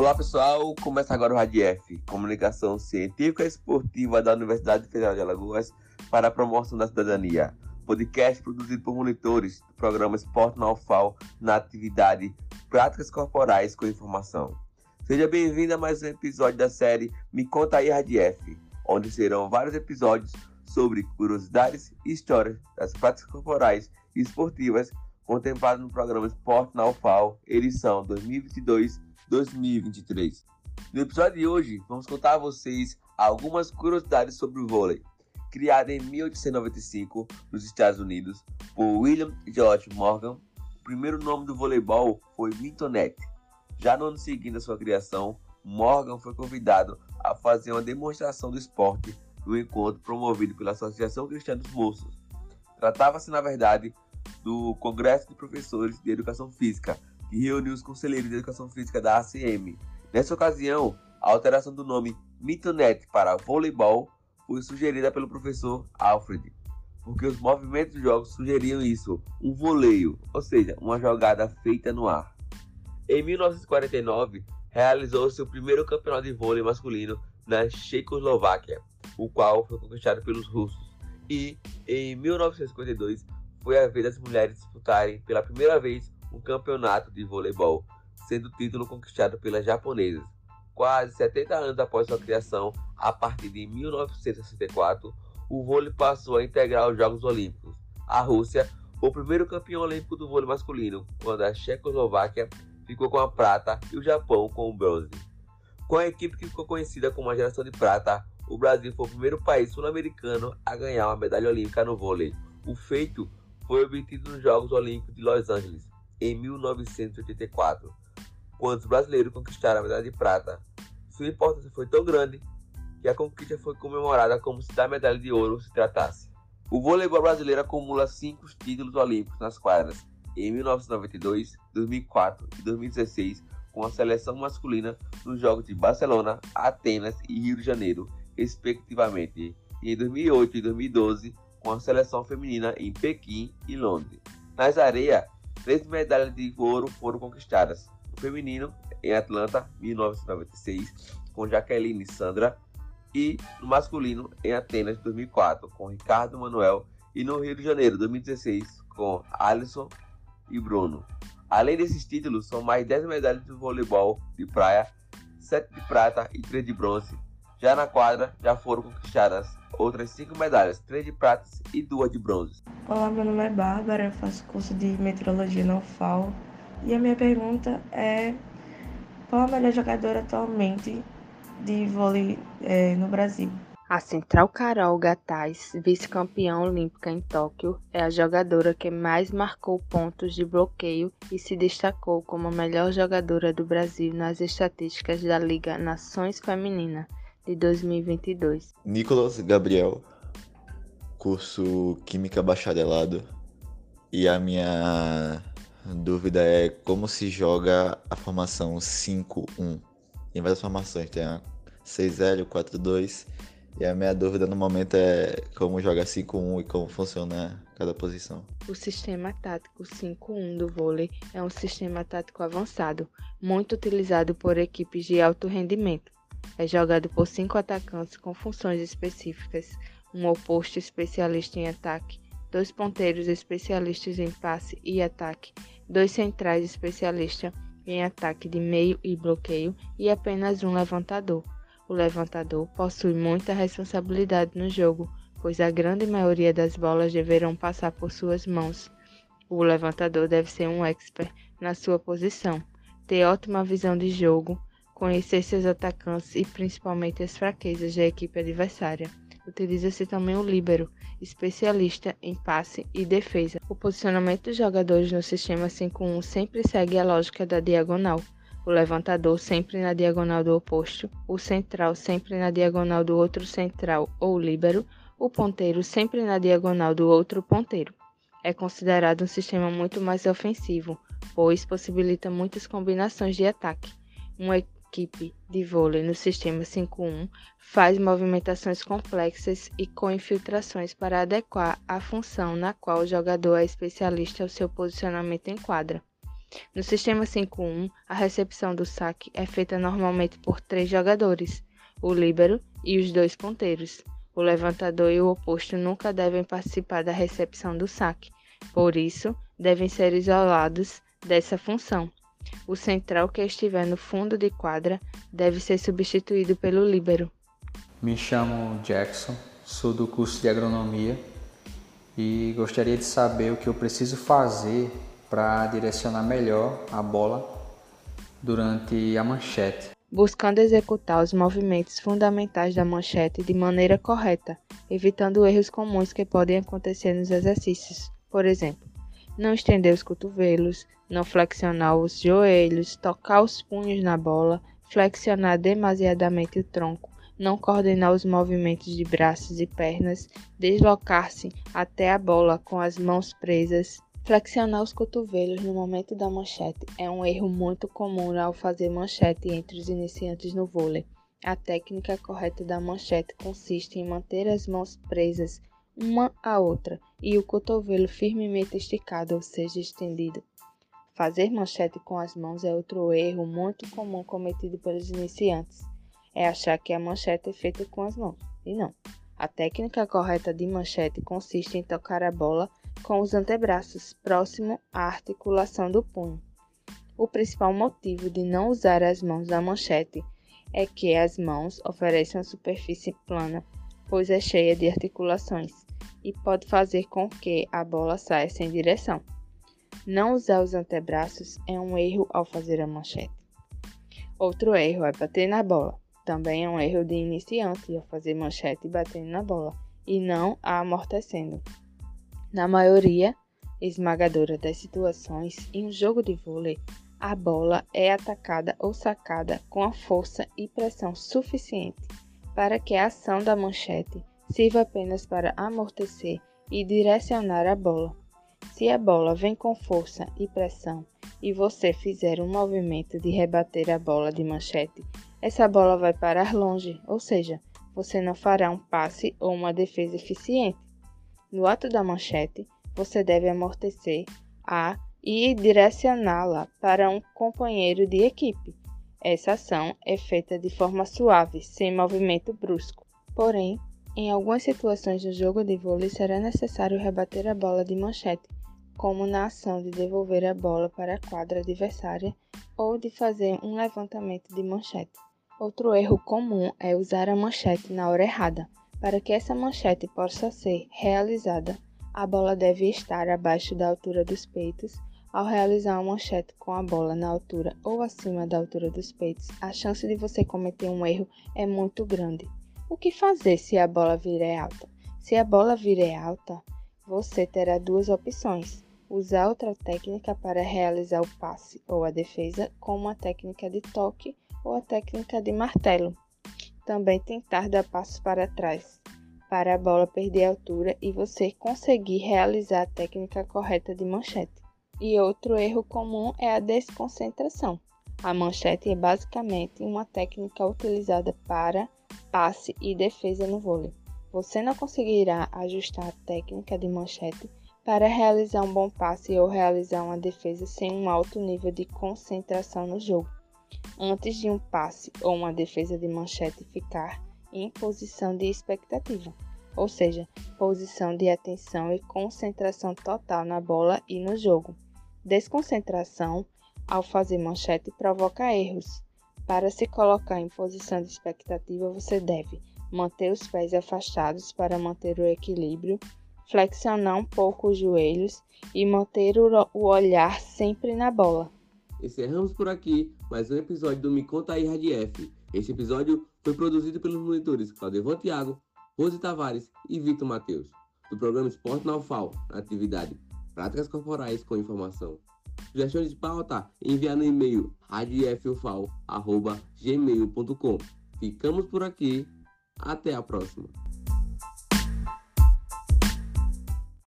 Olá pessoal, começa agora o RADIEF, Comunicação Científica e Esportiva da Universidade Federal de Alagoas para a Promoção da Cidadania. Podcast produzido por monitores do programa Esporte na UFAL na atividade Práticas Corporais com Informação. Seja bem-vindo a mais um episódio da série Me Conta aí RADIEF, onde serão vários episódios sobre curiosidades e histórias das práticas corporais e esportivas contempladas no programa Esporte na UFAL, edição 2022-2023. No episódio de hoje, vamos contar a vocês algumas curiosidades sobre o vôlei. Criado em 1895 nos Estados Unidos por William George Morgan, o primeiro nome do voleibol foi Mintonette. Já no ano seguinte à sua criação, Morgan foi convidado a fazer uma demonstração do esporte no encontro promovido pela Associação Cristã dos Moços. Tratava-se, na verdade, do Congresso de Professores de Educação Física, que reuniu os conselheiros de Educação Física da ACM. Nessa ocasião, a alteração do nome Mitonet para voleibol foi sugerida pelo professor Alfred, porque os movimentos dos jogos sugeriam isso, um voleio, ou seja, uma jogada feita no ar. Em 1949, realizou-se o primeiro campeonato de vôlei masculino na Checoslováquia, o qual foi conquistado pelos russos. E em 1952 foi a vez das mulheres disputarem pela primeira vez um campeonato de voleibol, sendo o título conquistado pelas japonesas. Quase 70 anos após sua criação, a partir de 1964, o vôlei passou a integrar os Jogos Olímpicos. A Rússia foi o primeiro campeão olímpico do vôlei masculino, quando a Checoslováquia ficou com a prata e o Japão com o bronze. Com a equipe que ficou conhecida como a geração de prata, o Brasil foi o primeiro país sul-americano a ganhar uma medalha olímpica no vôlei. O feito foi obtido nos Jogos Olímpicos de Los Angeles em 1984, quando os brasileiros conquistaram a medalha de prata. Sua importância foi tão grande que a conquista foi comemorada como se da medalha de ouro se tratasse. O voleibol brasileiro acumula cinco títulos olímpicos nas quadras em 1992, 2004 e 2016 com a seleção masculina nos Jogos de Barcelona, Atenas e Rio de Janeiro, respectivamente, e em 2008 e 2012 com a seleção feminina em Pequim e Londres. Nas areias, três medalhas de ouro foram conquistadas: no feminino em Atlanta, 1996, com Jaqueline Sandra, e no masculino em Atenas, 2004, com Ricardo Manuel, e no Rio de Janeiro, 2016, com Alisson e Bruno. Além desses títulos, são mais 10 medalhas de voleibol de praia, 7 de prata e 3 de bronze. Já na quadra, já foram conquistadas outras 5 medalhas, 3 de prata e 2 de bronze. Olá, meu nome é Bárbara, eu faço curso de meteorologia na UFAL. E a minha pergunta é: qual a melhor jogadora atualmente de vôlei é, no Brasil? A Central Carol Gataz, vice-campeã olímpica em Tóquio, é a jogadora que mais marcou pontos de bloqueio e se destacou como a melhor jogadora do Brasil nas estatísticas da Liga Nações Feminina de 2022. Nicolas Gabriel, curso Química Bacharelado. E a minha dúvida é como se joga a formação 5-1. Tem várias formações, tem a 6L, 4-2 e a minha dúvida no momento é como joga 5-1 e como funciona cada posição. O sistema tático 5-1 do vôlei é um sistema tático avançado, muito utilizado por equipes de alto rendimento. É jogado por cinco atacantes com funções específicas, um oposto especialista em ataque, dois ponteiros especialistas em passe e ataque, dois centrais especialistas em ataque de meio e bloqueio e apenas um levantador. O levantador possui muita responsabilidade no jogo, pois a grande maioria das bolas deverão passar por suas mãos. O levantador deve ser um expert na sua posição, ter ótima visão de jogo, conhecer seus atacantes e principalmente as fraquezas da equipe adversária. Utiliza-se também o líbero, especialista em passe e defesa. O posicionamento dos jogadores no sistema 5-1 sempre segue a lógica da diagonal o levantador sempre na diagonal do oposto, o central sempre na diagonal do outro central ou líbero, o ponteiro sempre na diagonal do outro ponteiro. É considerado um sistema muito mais ofensivo, pois possibilita muitas combinações de ataque. Uma equipe de vôlei no sistema 5-1 faz movimentações complexas e com infiltrações para adequar a função na qual o jogador é especialista ao seu posicionamento em quadra. No sistema 5-1, a recepção do saque é feita normalmente por três jogadores, o líbero e os dois ponteiros. O levantador e o oposto nunca devem participar da recepção do saque, por isso, devem ser isolados dessa função. O central que estiver no fundo de quadra deve ser substituído pelo líbero. Me chamo Jackson, sou do curso de agronomia e gostaria de saber o que eu preciso fazer para direcionar melhor a bola durante a manchete. Buscando executar os movimentos fundamentais da manchete de maneira correta, evitando erros comuns que podem acontecer nos exercícios. Por exemplo, não estender os cotovelos, não flexionar os joelhos, tocar os punhos na bola, flexionar demasiadamente o tronco, não coordenar os movimentos de braços e pernas, deslocar-se até a bola com as mãos presas, Flexionar os cotovelos no momento da manchete é um erro muito comum ao fazer manchete entre os iniciantes no vôlei. A técnica correta da manchete consiste em manter as mãos presas uma à outra e o cotovelo firmemente esticado, ou seja, estendido. Fazer manchete com as mãos é outro erro muito comum cometido pelos iniciantes. É achar que a manchete é feita com as mãos. E não. A técnica correta de manchete consiste em tocar a bola com os antebraços próximo à articulação do punho. O principal motivo de não usar as mãos na manchete é que as mãos oferecem uma superfície plana, pois é cheia de articulações e pode fazer com que a bola saia sem direção. Não usar os antebraços é um erro ao fazer a manchete. Outro erro é bater na bola. Também é um erro de iniciante ao fazer manchete batendo na bola e não a amortecendo. Na maioria esmagadora das situações, em um jogo de vôlei, a bola é atacada ou sacada com a força e pressão suficiente para que a ação da manchete sirva apenas para amortecer e direcionar a bola. Se a bola vem com força e pressão e você fizer um movimento de rebater a bola de manchete, essa bola vai parar longe, ou seja, você não fará um passe ou uma defesa eficiente. No ato da manchete, você deve amortecer a e direcioná-la para um companheiro de equipe. Essa ação é feita de forma suave, sem movimento brusco. Porém, em algumas situações do jogo de vôlei será necessário rebater a bola de manchete, como na ação de devolver a bola para a quadra adversária ou de fazer um levantamento de manchete. Outro erro comum é usar a manchete na hora errada. Para que essa manchete possa ser realizada, a bola deve estar abaixo da altura dos peitos. Ao realizar uma manchete com a bola na altura ou acima da altura dos peitos, a chance de você cometer um erro é muito grande. O que fazer se a bola vir é alta? Se a bola vir é alta, você terá duas opções: usar outra técnica para realizar o passe ou a defesa, como a técnica de toque ou a técnica de martelo também tentar dar passos para trás, para a bola perder altura e você conseguir realizar a técnica correta de manchete. E outro erro comum é a desconcentração. A manchete é basicamente uma técnica utilizada para passe e defesa no vôlei. Você não conseguirá ajustar a técnica de manchete para realizar um bom passe ou realizar uma defesa sem um alto nível de concentração no jogo antes de um passe ou uma defesa de manchete ficar em posição de expectativa, ou seja, posição de atenção e concentração total na bola e no jogo. Desconcentração ao fazer manchete provoca erros. Para se colocar em posição de expectativa, você deve manter os pés afastados para manter o equilíbrio, flexionar um pouco os joelhos e manter o olhar sempre na bola. Encerramos por aqui mais um episódio do Me Conta aí Rádio F. Esse episódio foi produzido pelos monitores Claudio Thiago, Rose Tavares e Victor Matheus, do programa Esporte na UFAL, atividade Práticas Corporais com Informação. Sugestões de pauta, enviar no e-mail radiofufal.gmail.com. Ficamos por aqui, até a próxima.